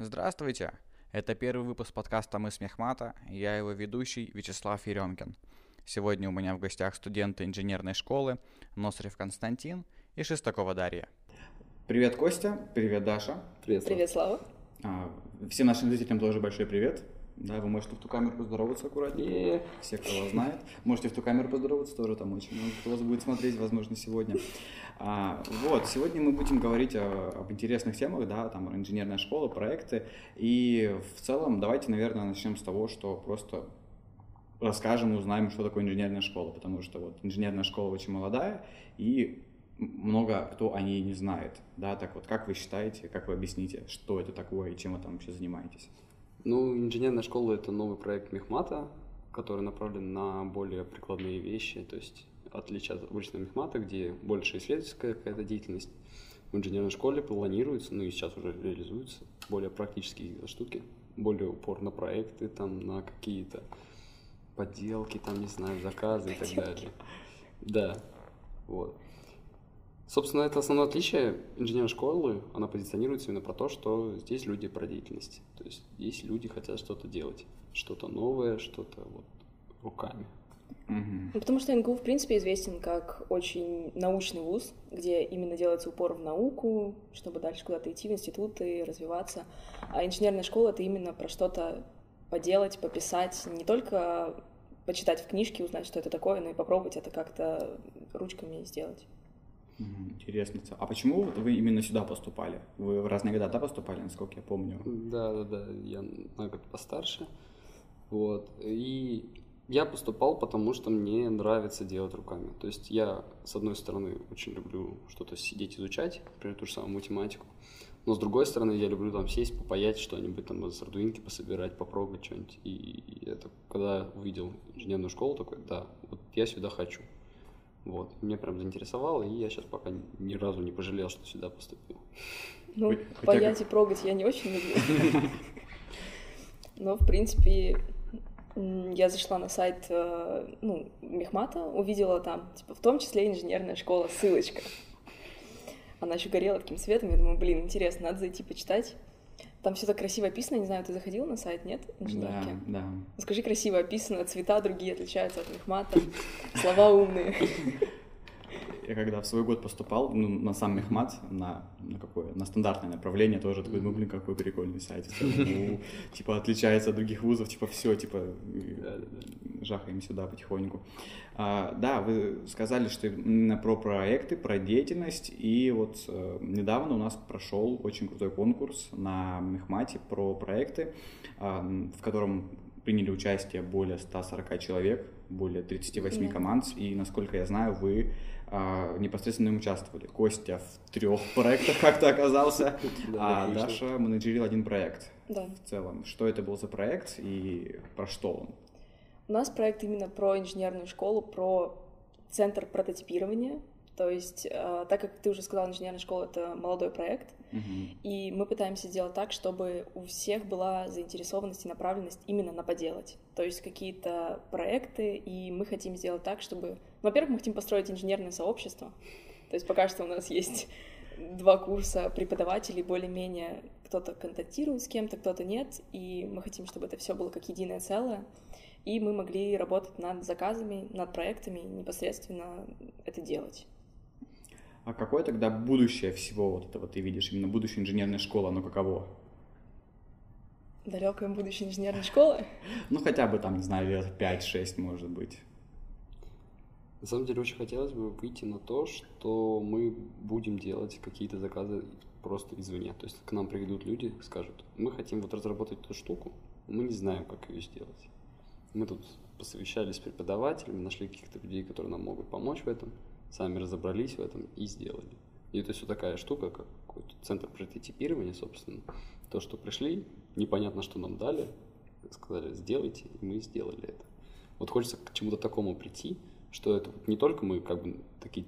Здравствуйте! Это первый выпуск подкаста «Мы с Мехмата», и я его ведущий Вячеслав Еремкин. Сегодня у меня в гостях студенты инженерной школы Носрев Константин и Шестакова Дарья. Привет, Костя. Привет, Даша. Привет, Слава. Привет, Слава. А, всем нашим зрителям тоже большой привет. Да, вы можете в ту камеру поздороваться аккуратнее. Все, кто вас знает. Можете в ту камеру поздороваться, тоже там очень много кто вас будет смотреть, возможно, сегодня. А, вот, сегодня мы будем говорить о, об интересных темах, да, там инженерная школа, проекты. И в целом давайте, наверное, начнем с того, что просто расскажем, узнаем, что такое инженерная школа, потому что вот инженерная школа очень молодая, и много кто о ней не знает, да, так вот, как вы считаете, как вы объясните, что это такое и чем вы там вообще занимаетесь? Ну, инженерная школа – это новый проект Мехмата, который направлен на более прикладные вещи, то есть отличие от обычного Мехмата, где больше исследовательская какая-то деятельность. В инженерной школе планируется, ну и сейчас уже реализуются более практические штуки, более упор на проекты, там, на какие-то подделки, там, не знаю, заказы и так далее. Да, вот. Собственно, это основное отличие инженерной школы. Она позиционируется именно про то, что здесь люди про деятельность. То есть здесь люди хотят что-то делать, что-то новое, что-то вот руками. Ну, потому что НГУ, в принципе, известен как очень научный вуз, где именно делается упор в науку, чтобы дальше куда-то идти в институты, развиваться. А инженерная школа — это именно про что-то поделать, пописать, не только почитать в книжке, узнать, что это такое, но и попробовать это как-то ручками сделать. Интересно. А почему вы именно сюда поступали? Вы в разные года, да, поступали, насколько я помню? Да, да, да. Я на год постарше. Вот. И я поступал, потому что мне нравится делать руками. То есть я, с одной стороны, очень люблю что-то сидеть изучать, например, ту же самую математику. Но с другой стороны, я люблю там сесть, попаять что-нибудь, там с ардуинки пособирать, попробовать что-нибудь. И, и это, когда увидел инженерную школу, такой, да, вот я сюда хочу. Вот. Меня прям заинтересовало, и я сейчас пока ни разу не пожалел, что сюда поступил. Ну, Хотя паять и прогать я не очень люблю. Но, в принципе, я зашла на сайт э, ну, Мехмата, увидела там, типа, в том числе инженерная школа, ссылочка. Она еще горела таким светом, я думаю, блин, интересно, надо зайти почитать. Там все так красиво описано, не знаю, ты заходил на сайт, нет? Инженерки? Да, да. Скажи, красиво описано, цвета другие отличаются от мехмата, слова умные. Я когда в свой год поступал, ну, на сам мехмат, на, на какое, на стандартное направление тоже такой, ну, блин, какой прикольный сайт. Ну, типа, отличается от других вузов, типа, все, типа, жахаем сюда потихоньку. А, да, вы сказали, что именно про проекты, про деятельность, и вот э, недавно у нас прошел очень крутой конкурс на Мехмате про проекты, в котором приняли участие более 140 человек, более 38 yeah. команд, и, насколько я знаю, вы а, непосредственно им участвовали. Костя в трех проектах как-то оказался, а Даша менеджерил один проект. Да. В целом, что это был за проект и про что он? У нас проект именно про инженерную школу, про центр прототипирования. То есть, э, так как ты уже сказал, инженерная школа — это молодой проект, uh-huh. и мы пытаемся сделать так, чтобы у всех была заинтересованность и направленность именно на поделать. То есть какие-то проекты, и мы хотим сделать так, чтобы... Во-первых, мы хотим построить инженерное сообщество. То есть пока что у нас есть два курса преподавателей, более-менее кто-то контактирует с кем-то, кто-то нет, и мы хотим, чтобы это все было как единое целое и мы могли работать над заказами, над проектами, непосредственно это делать. А какое тогда будущее всего вот этого ты видишь, именно будущее инженерной школы, оно каково? Далекое будущее инженерной школы? Ну, хотя бы там, не знаю, лет 5-6, может быть. На самом деле, очень хотелось бы выйти на то, что мы будем делать какие-то заказы просто извне. То есть к нам приведут люди, скажут, мы хотим вот разработать эту штуку, мы не знаем, как ее сделать. Мы тут посовещались с преподавателями, нашли каких-то людей, которые нам могут помочь в этом, сами разобрались в этом и сделали. И это все такая штука, как какой-то центр прототипирования, собственно. То, что пришли, непонятно, что нам дали, сказали, сделайте, и мы сделали это. Вот хочется к чему-то такому прийти, что это вот не только мы как бы такие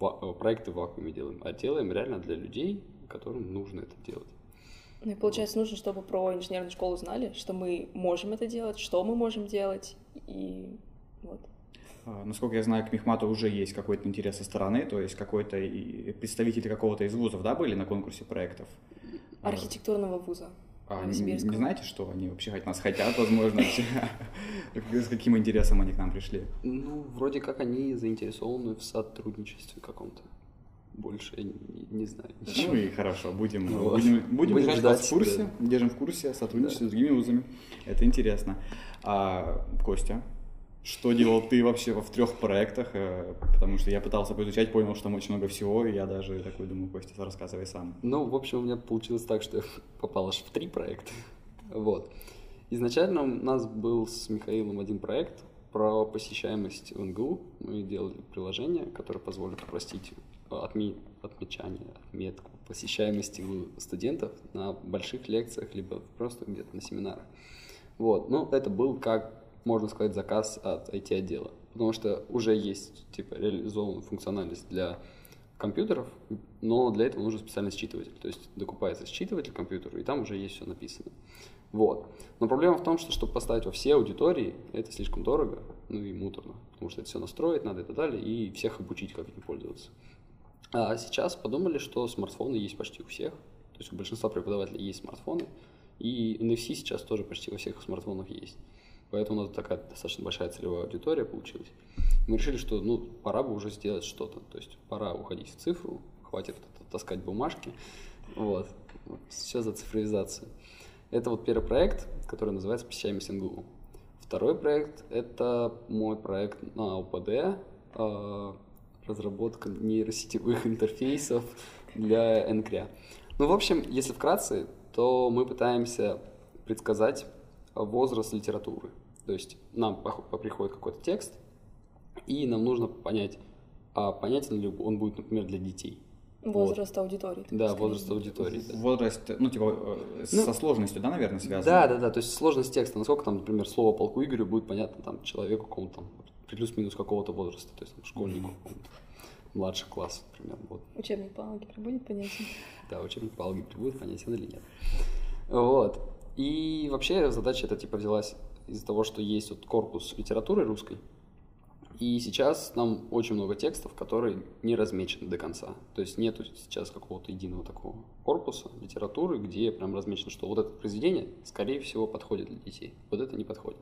э, проекты в вакууме делаем, а делаем реально для людей, которым нужно это делать. Ну и получается, нужно, чтобы про инженерную школу знали, что мы можем это делать, что мы можем делать, и вот. А, насколько я знаю, к Мехмату уже есть какой-то интерес со стороны, то есть какой-то представители какого-то из вузов, да, были на конкурсе проектов? Архитектурного вуза. А не, не знаете, что они вообще от нас хотят, возможно, с каким интересом они к нам пришли? Ну, вроде как они заинтересованы в сотрудничестве каком-то. Больше не, не знаю. Ну и хорошо, будем, ну, будем, будем, будем ждать в курсе, да. держим в курсе сотрудничество да. с другими вузами. Это интересно. А, Костя, что делал ты вообще в трех проектах? Э, потому что я пытался поизучать, понял, что там очень много всего, и я даже такой думаю, Костя, рассказывай сам. Ну, в общем, у меня получилось так, что я попал аж в три проекта. Вот. Изначально у нас был с Михаилом один проект про посещаемость НГУ. Мы делали приложение, которое позволит упростить отме... отмечание, отметку посещаемости студентов на больших лекциях, либо просто где-то на семинарах. Вот. Ну, это был как можно сказать, заказ от IT-отдела. Потому что уже есть, типа, реализованная функциональность для компьютеров, но для этого нужен специальный считыватель. То есть докупается считыватель к компьютеру, и там уже есть все написано. Вот. Но проблема в том, что чтобы поставить во все аудитории, это слишком дорого, ну и муторно, потому что это все настроить надо и так далее, и всех обучить, как этим пользоваться. А сейчас подумали, что смартфоны есть почти у всех, то есть у большинства преподавателей есть смартфоны, и NFC сейчас тоже почти во всех смартфонах есть. Поэтому у нас такая достаточно большая целевая аудитория получилась. Мы решили, что ну, пора бы уже сделать что-то. То есть пора уходить в цифру, хватит таскать бумажки. Вот. Все за цифровизацию. Это вот первый проект, который называется «Посещаемость НГУ». Второй проект – это мой проект на ОПД, а, разработка нейросетевых интерфейсов для НКРЯ. Ну, в общем, если вкратце, то мы пытаемся предсказать возраст литературы. То есть нам приходит какой-то текст, и нам нужно понять, а понятен ли он будет, например, для детей. Возраст вот. аудитории. Да, возраст аудитории. Да. Возраст, ну, типа, э, ну, со сложностью, да, наверное, связан? Да, да, да, то есть сложность текста, насколько там, например, слово полку Игорю будет понятно там человеку какому-то там, плюс-минус какого-то возраста, то есть там, школьнику какому-то, младший класс, например. Вот. Учебник по алгебре будет понятен? Да, учебник по алгебре будет понятен или нет. Вот. И вообще задача эта типа взялась из-за того, что есть вот корпус литературы русской, и сейчас нам очень много текстов, которые не размечены до конца. То есть нету сейчас какого-то единого такого корпуса литературы, где прям размечено, что вот это произведение, скорее всего, подходит для детей. Вот это не подходит.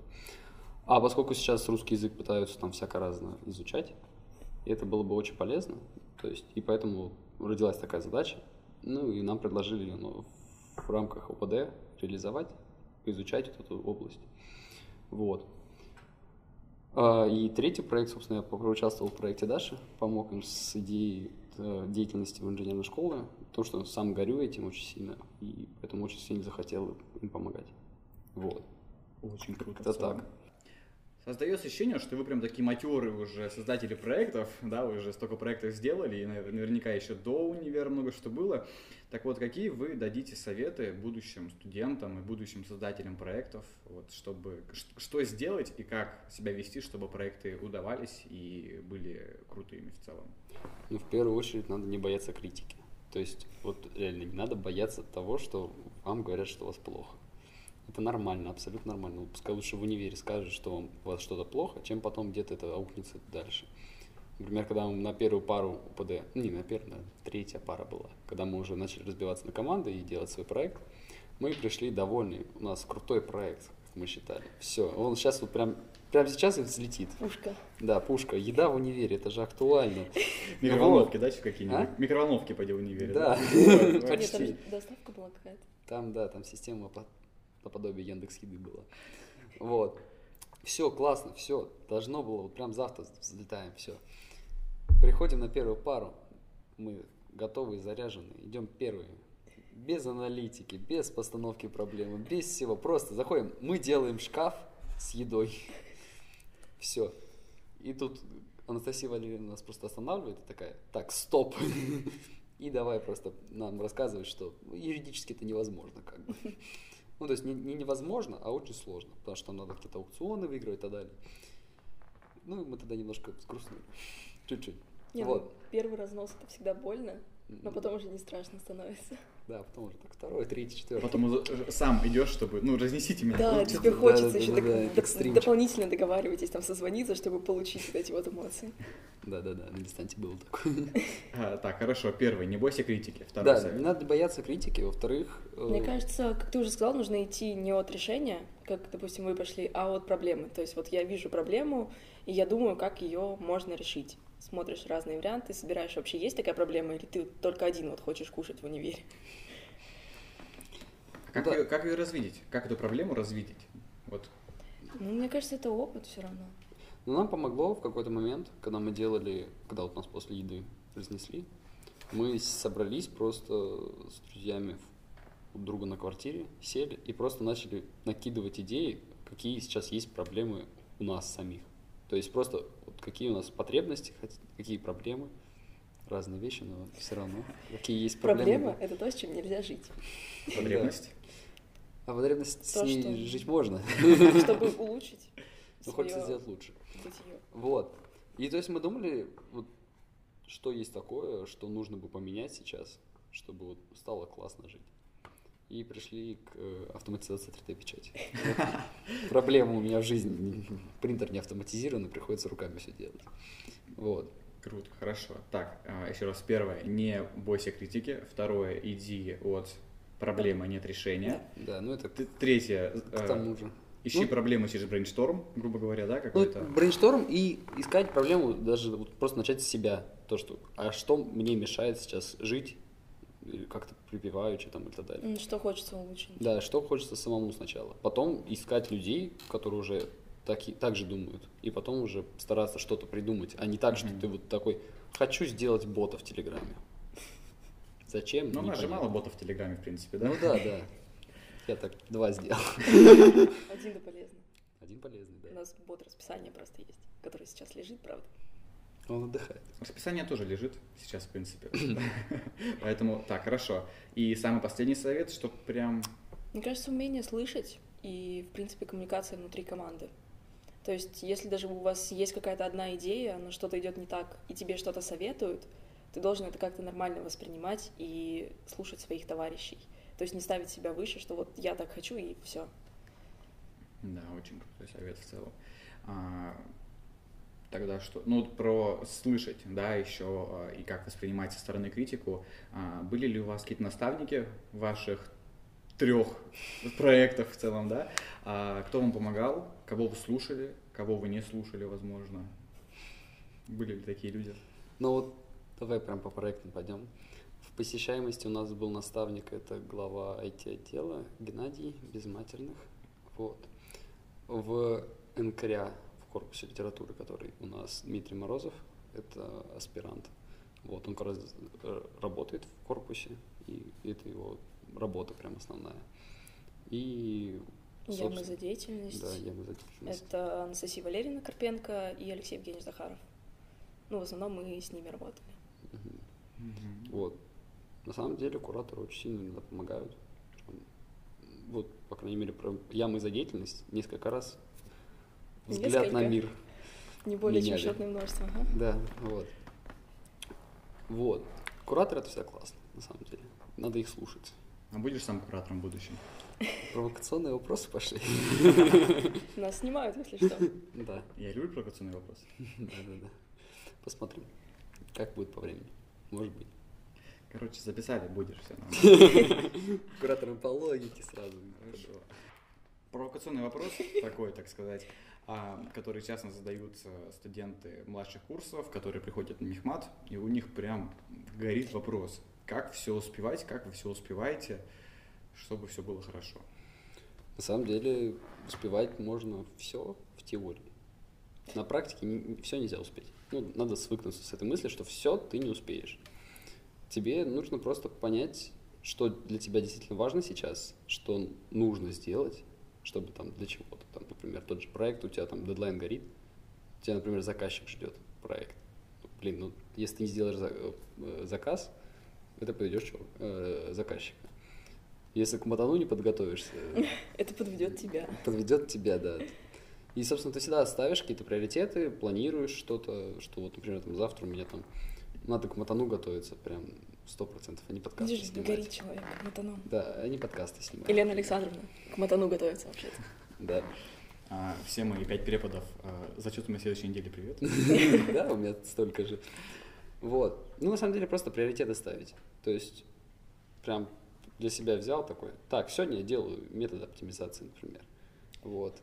А поскольку сейчас русский язык пытаются там всяко разно изучать, это было бы очень полезно. То есть, и поэтому родилась такая задача. Ну и нам предложили ну, в рамках ОПД реализовать, изучать вот эту область. Вот. А, и третий проект, собственно, я участвовал в проекте Даши, помог им с идеей э, деятельности в инженерной школе, потому что сам горю этим очень сильно, и поэтому очень сильно захотел им помогать. Вот. Очень круто. Это так. Создается ощущение, что вы прям такие матеры уже создатели проектов, да, вы уже столько проектов сделали, и наверняка еще до универа много что было. Так вот, какие вы дадите советы будущим студентам и будущим создателям проектов, вот, чтобы что сделать и как себя вести, чтобы проекты удавались и были крутыми в целом? Ну, в первую очередь, надо не бояться критики. То есть, вот реально не надо бояться того, что вам говорят, что у вас плохо. Это нормально, абсолютно нормально. Ну, пускай лучше в универе скажут, что вам, у вас что-то плохо, чем потом где-то это аукнется дальше. Например, когда мы на первую пару УПД, ну, не на первую, наверное, третья пара была, когда мы уже начали разбиваться на команды и делать свой проект, мы пришли довольны. У нас крутой проект, как мы считали. Все, он сейчас вот прям Прямо сейчас взлетит. Пушка. Да, пушка. Еда в универе, это же актуально. Микроволновки, да, какие-нибудь? А? Микроволновки пойди в универе. Да. Почти. Доставка была какая-то. Там, да, там система наподобие Яндекс Еды было. Вот. Все, классно, все. Должно было, вот прям завтра взлетаем, все. Приходим на первую пару. Мы готовы и заряжены. Идем первые. Без аналитики, без постановки проблемы, без всего. Просто заходим. Мы делаем шкаф с едой. Все. И тут Анастасия Валерьевна нас просто останавливает и такая, так, стоп. И давай просто нам рассказывать, что юридически это невозможно как бы. Ну, то есть не, не невозможно, а очень сложно, потому что там надо какие-то аукционы выигрывать и так далее. Ну, и мы тогда немножко сгрустнули. Чуть-чуть. Не, ну, вот. ну, первый разнос это всегда больно, но потом уже не страшно становится. Да, потом уже так второй, третий, четвертый. Потом сам идешь, чтобы, ну, разнесите меня. Да, тебе да, хочется да, еще да, доп- да, экстримчик. дополнительно договаривайтесь, там созвониться, чтобы получить вот эти вот эмоции. Да-да-да, на дистанте было такое. А, так, хорошо, первый, не бойся критики. Второй Да, совет. не надо бояться критики. Во-вторых, э, Мне кажется, как ты уже сказал, нужно идти не от решения, как, допустим, вы пошли, а от проблемы. То есть вот я вижу проблему, и я думаю, как ее можно решить. Смотришь разные варианты, собираешь, вообще есть такая проблема, или ты только один вот хочешь кушать в универе. Как, Да. ее, как ее развидеть? Как эту проблему развидеть? Вот. Ну, мне кажется, это опыт все равно. Но нам помогло в какой-то момент, когда мы делали, когда вот нас после еды разнесли, мы собрались просто с друзьями у друга на квартире, сели и просто начали накидывать идеи, какие сейчас есть проблемы у нас самих. То есть просто вот какие у нас потребности, какие проблемы, разные вещи, но все равно какие есть проблемы. Проблема — это то, с чем нельзя жить. Потребность. А потребность с ней что- жить можно, Чтобы улучшить но хочется сделать лучше. бытие. Вот. И то есть мы думали, вот, что есть такое, что нужно бы поменять сейчас, чтобы вот стало классно жить. И пришли к э, автоматизации 3D-печати. Проблема у меня в жизни. Принтер не автоматизирован, и приходится руками все делать. Вот. Круто, хорошо. Так, а, еще раз, первое, не бойся критики. Второе, иди от проблемы, нет решения. Да, ну это Третье, к э, тому же. ищи Ну- проблемы через brainstorm, грубо говоря, да, Ну, какой-то. brainstorm и искать проблему, даже вот просто начать с себя. То, что, а что мне мешает сейчас жить, или как-то припеваючи там и так далее. Что хочется улучшить. Да, что хочется самому сначала. Потом искать людей, которые уже так, и, так же думают. И потом уже стараться что-то придумать, а не так, что Мгм. ты вот такой, хочу сделать бота в Телеграме. Зачем? Ну, у нас же мало ботов в Телеграме, в принципе, да? Ну да, да. Я так два сделал. Один да полезно. Один полезный, У да. нас бот расписания просто есть, который сейчас лежит, правда. Он отдыхает. Расписание тоже лежит сейчас, в принципе. Поэтому, так, хорошо. И самый последний совет, что прям... Мне кажется, умение слышать и, в принципе, коммуникация внутри команды. То есть, если даже у вас есть какая-то одна идея, но что-то идет не так, и тебе что-то советуют, ты должен это как-то нормально воспринимать и слушать своих товарищей. То есть не ставить себя выше, что вот я так хочу и все. Да, очень крутой совет в целом. А, тогда что? Ну, про слышать, да, еще а, и как воспринимать со стороны критику. А, были ли у вас какие-то наставники ваших трех проектах в целом, да? А, кто вам помогал? Кого вы слушали? Кого вы не слушали, возможно? Были ли такие люди? Ну вот, давай прям по проектам пойдем. В посещаемости у нас был наставник, это глава IT-отдела Геннадий Безматерных. Вот. В НКРЯ, в корпусе литературы, который у нас Дмитрий Морозов, это аспирант. Вот, он как раз э, работает в корпусе, и это его работа прям основная. И, Ямы за деятельность. Да, ямы за деятельность. Это Анастасия Валерьевна Карпенко и Алексей Евгеньевич Захаров. Ну, в основном мы с ними работали. Мгм. Вот. На самом деле кураторы очень сильно иногда помогают. Вот, по крайней мере, про ямы за деятельность несколько раз взгляд на мир. Не более Меняли. чем счетное множество. Ага. Да, вот. Вот. Куратор это всегда классно, на самом деле. Надо их слушать. А будешь сам куратором в будущем? Провокационные вопросы пошли. Нас снимают, если что. Да, Я люблю провокационные вопросы. да, да, да. Посмотрим, как будет по времени. Может быть. Короче, записали, будешь все. Куратором по логике сразу. Хорошо. Провокационный вопрос такой, так сказать, а, который часто задают э, студенты младших курсов, которые приходят на Мехмат, и у них прям горит вопрос, как все успевать, как вы все успеваете, чтобы все было хорошо. На самом деле успевать можно все в теории. На практике все нельзя успеть. Ну, надо свыкнуться с этой мыслью, что все ты не успеешь. Тебе нужно просто понять, что для тебя действительно важно сейчас, что нужно сделать, чтобы там для чего-то. Там, например, тот же проект, у тебя там дедлайн горит, тебя, например, заказчик ждет проект. Блин, ну если ты не сделаешь э, заказ, это поведешь чего? Э, заказчика. Если к матану не подготовишься, Это подведет тебя. подведет тебя, да. И, собственно, ты всегда ставишь какие-то приоритеты, планируешь что-то, что вот, например, там, завтра у меня там надо к матану готовиться, прям Сто процентов. Они подкасты Видишь, снимают. горит человек, матану. Да, они подкасты снимают. Елена Александровна к матану готовится вообще-то. Да. А, все мои пять преподов а, зачетом на следующей неделе привет. Да, у меня столько же. Вот. Ну, на самом деле, просто приоритеты ставить. То есть, прям для себя взял такой, так, сегодня я делаю метод оптимизации, например. Вот.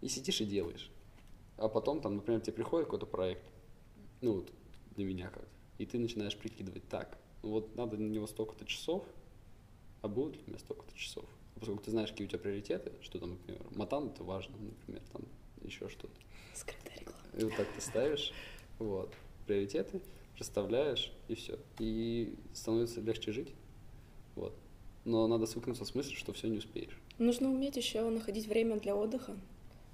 И сидишь и делаешь. А потом, там, например, тебе приходит какой-то проект, ну, вот, для меня как и ты начинаешь прикидывать, так, вот надо на него столько-то часов, а будет ли у меня столько-то часов? А поскольку ты знаешь, какие у тебя приоритеты, что там, например, матан это важно, например, там еще что-то. Скрытая реклама. И вот так ты ставишь, вот, приоритеты, расставляешь, и все. И становится легче жить, вот. Но надо свыкнуться с мыслью, что все не успеешь. Нужно уметь еще находить время для отдыха.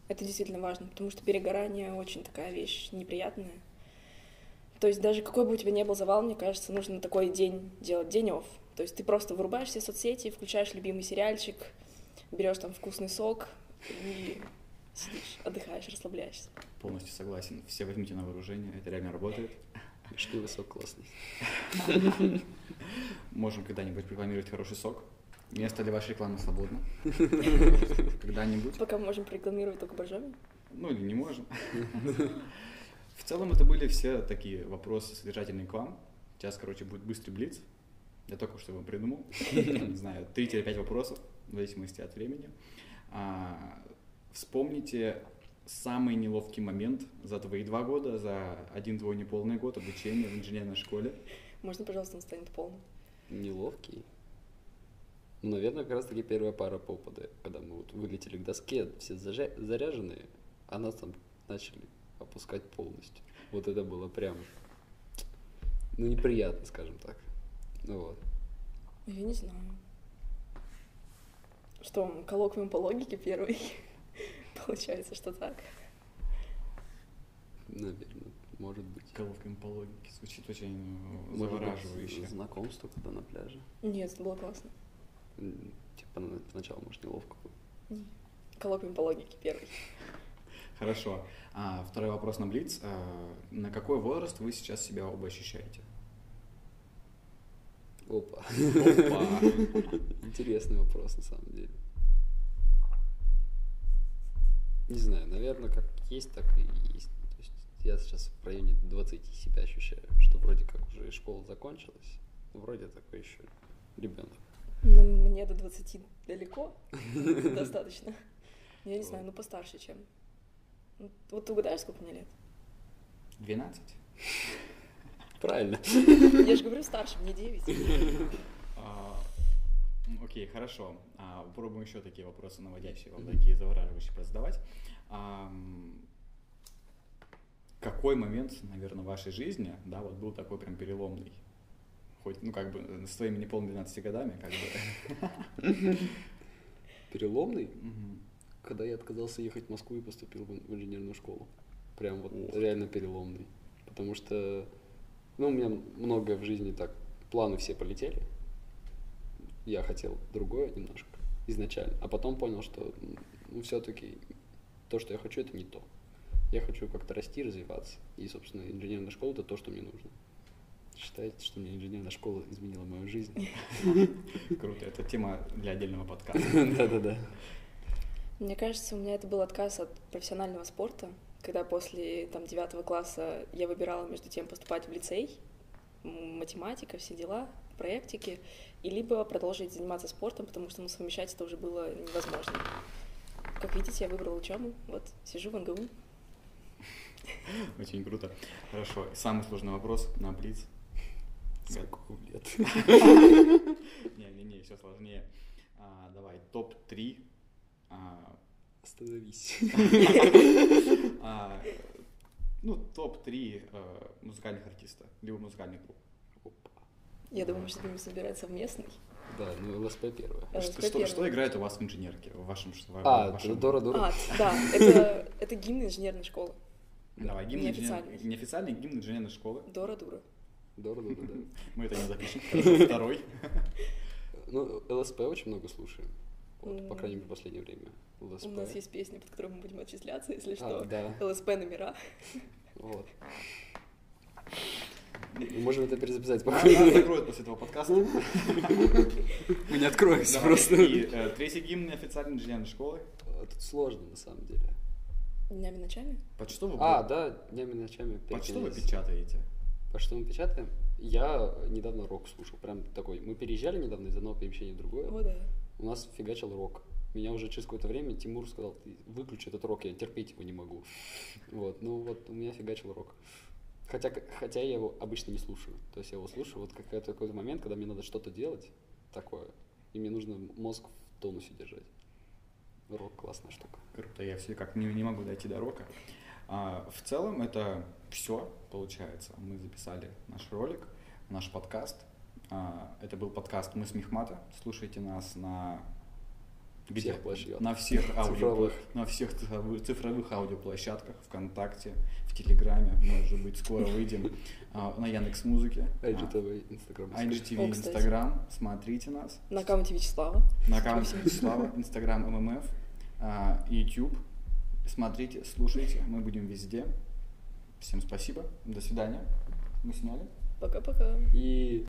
Это действительно важно, потому что перегорание очень такая вещь неприятная. То есть даже какой бы у тебя ни был завал, мне кажется, нужно такой день делать, день офф. То есть ты просто вырубаешь все соцсети, включаешь любимый сериальчик, берешь там вкусный сок и сидишь, отдыхаешь, расслабляешься. Полностью согласен. Все возьмите на вооружение, это реально работает. Вишневый сок классный. Можем когда-нибудь рекламировать хороший сок. Место для вашей рекламы свободно. Когда-нибудь. Пока мы можем рекламировать только боржоми. Ну или не можем. В целом это были все такие вопросы содержательные к вам. Сейчас, короче, будет быстрый блиц. Я только что его придумал. Не знаю, 3-5 вопросов, в зависимости от времени. А, вспомните самый неловкий момент за твои два года, за один твой неполный год обучения в инженерной школе. Можно, пожалуйста, он станет полным? Неловкий. Ну, наверное, как раз таки первая пара по ОПД, когда мы вот вылетели к доске, все заряженные, а нас там начали опускать полностью. Вот это было прям, ну, неприятно, скажем так. Ну вот. Я не знаю. Что, коллоквиум по логике первый? Получается, что так. Наверное, может быть. Головками по логике звучит очень Может быть, завораживающе. знакомство когда на пляже. Нет, это было классно. Типа на- сначала, может, неловко было. Коллоквиум по логике первый. Хорошо. А, второй вопрос на Блиц. А, на какой возраст вы сейчас себя оба ощущаете? Опа. Опа. Интересный вопрос, на самом деле. Не знаю, наверное, как есть, так и есть. То есть я сейчас в районе 20 себя ощущаю, что вроде как уже и школа закончилась, вроде такой еще ребенок. Ну, мне до 20 далеко, достаточно. Я не знаю, ну постарше, чем. Вот ты угадаешь, сколько мне лет? 12? Правильно. Я же говорю старше, мне 9. А, м, Окей, хорошо. А, Попробуем еще такие вопросы наводящие, вам такие завораживающие задавать. Какой момент, наверное, в вашей жизни, да, вот был такой прям переломный? Хоть, ну, как бы, с твоими неполными 12 годами, как бы. Переломный. Когда я отказался ехать в Москву и поступил в инженерную школу. Прям вот Ох. реально переломный. Потому что, ну, у меня многое в жизни так, планы все полетели. Я хотел другое немножко изначально, а потом понял, что, ну, все-таки то, что я хочу, это не то. Я хочу как-то расти, развиваться. И, собственно, инженерная школа это то, что мне нужно. Считаете, что мне инженерная школа изменила мою жизнь? Круто, это тема для отдельного подкаста. Да-да-да. Мне кажется, у меня это был отказ от профессионального спорта, когда после там, девятого класса я выбирала между тем поступать в лицей, математика, все дела, проектики, и либо продолжить заниматься спортом, потому что ну, совмещать это уже было невозможно. Как видите, я выбрала учебу, вот, сижу в НГУ. Очень круто. Хорошо. Самый сложный вопрос на Блиц. Сколько лет? Не-не-не, все сложнее. А, Давай, топ-3 а, Остановись. а, ну, топ-3 э, музыкальных артиста, либо музыкальный клуб. Опа. Я думаю, сейчас будем собирать совместный. Да, ну ЛСП первое. Э, Что, что, что играет у вас в инженерке, в вашем... в А, вашем- Дора Дура. А, да, это, это гимн инженерной школы. Давай, гимн Неофициальный. инженер- неофициальный гимн инженерной школы. Дора Дура. Дора Дура, да. Мы это не запишем. Второй. Ну, ЛСП очень много слушаем. Вот, по крайней мере, в последнее время. ЛСП. У нас есть песня, под которой мы будем отчисляться, если А, что. да. ЛСП номера. Вот. Мы можем это перезаписать. Спокойно. закроют после этого подкаста. Мы не откроемся просто. И э, третий гимн официальной инженерной школы. Тут сложно, на самом деле. Днями ночами? Под что вы, А, да, днями и ночами. под что вы печатаете? По что мы печатаем? Я недавно рок слушал. Прям такой. Мы переезжали недавно из одного помещения в другое. О, да. У нас фигачил рок. Меня уже через какое-то время Тимур сказал, выключи этот рок, я терпеть его не могу. Вот, ну вот у меня фигачил рок. Хотя, хотя я его обычно не слушаю. То есть я его слушаю вот какой-то какой момент, когда мне надо что-то делать такое, и мне нужно мозг в тонусе держать. Рок классная штука. Круто, я все как не, не могу дойти до рока. А, в целом это все, получается. Мы записали наш ролик, наш подкаст. А, это был подкаст «Мы с Мехмата». Слушайте нас на... Всех площадках. На всех, аудио, Цифровых. на всех цифровых, аудиоплощадках, ВКонтакте, в Телеграме, может быть, скоро выйдем, а, на Яндекс Музыке, IGTV, Инстаграм. IGTV. Инстаграм, смотрите нас. На аккаунте Вячеслава. На аккаунте Вячеслава, Инстаграм ММФ, а, YouTube. Смотрите, слушайте, мы будем везде. Всем спасибо, до свидания. Мы сняли. Пока-пока. И